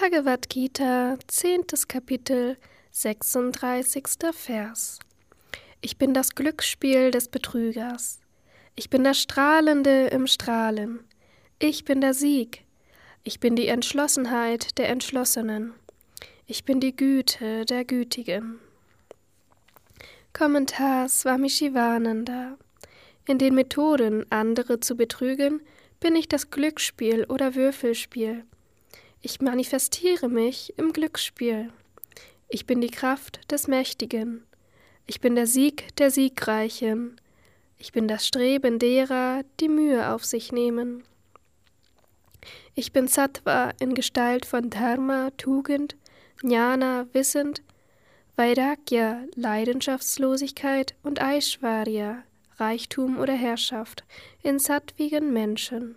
Bhagavad Gita, 10. Kapitel, 36. Vers. Ich bin das Glücksspiel des Betrügers. Ich bin das Strahlende im Strahlen. Ich bin der Sieg. Ich bin die Entschlossenheit der Entschlossenen. Ich bin die Güte der Gütigen. Kommentar Swami Shivananda. In den Methoden, andere zu betrügen, bin ich das Glücksspiel oder Würfelspiel. Ich manifestiere mich im Glücksspiel. Ich bin die Kraft des Mächtigen. Ich bin der Sieg der Siegreichen. Ich bin das Streben derer, die Mühe auf sich nehmen. Ich bin Sattva in Gestalt von Dharma, Tugend, Jnana, Wissend, Vairagya, Leidenschaftslosigkeit und Aishwarya, Reichtum oder Herrschaft, in sattwigen Menschen.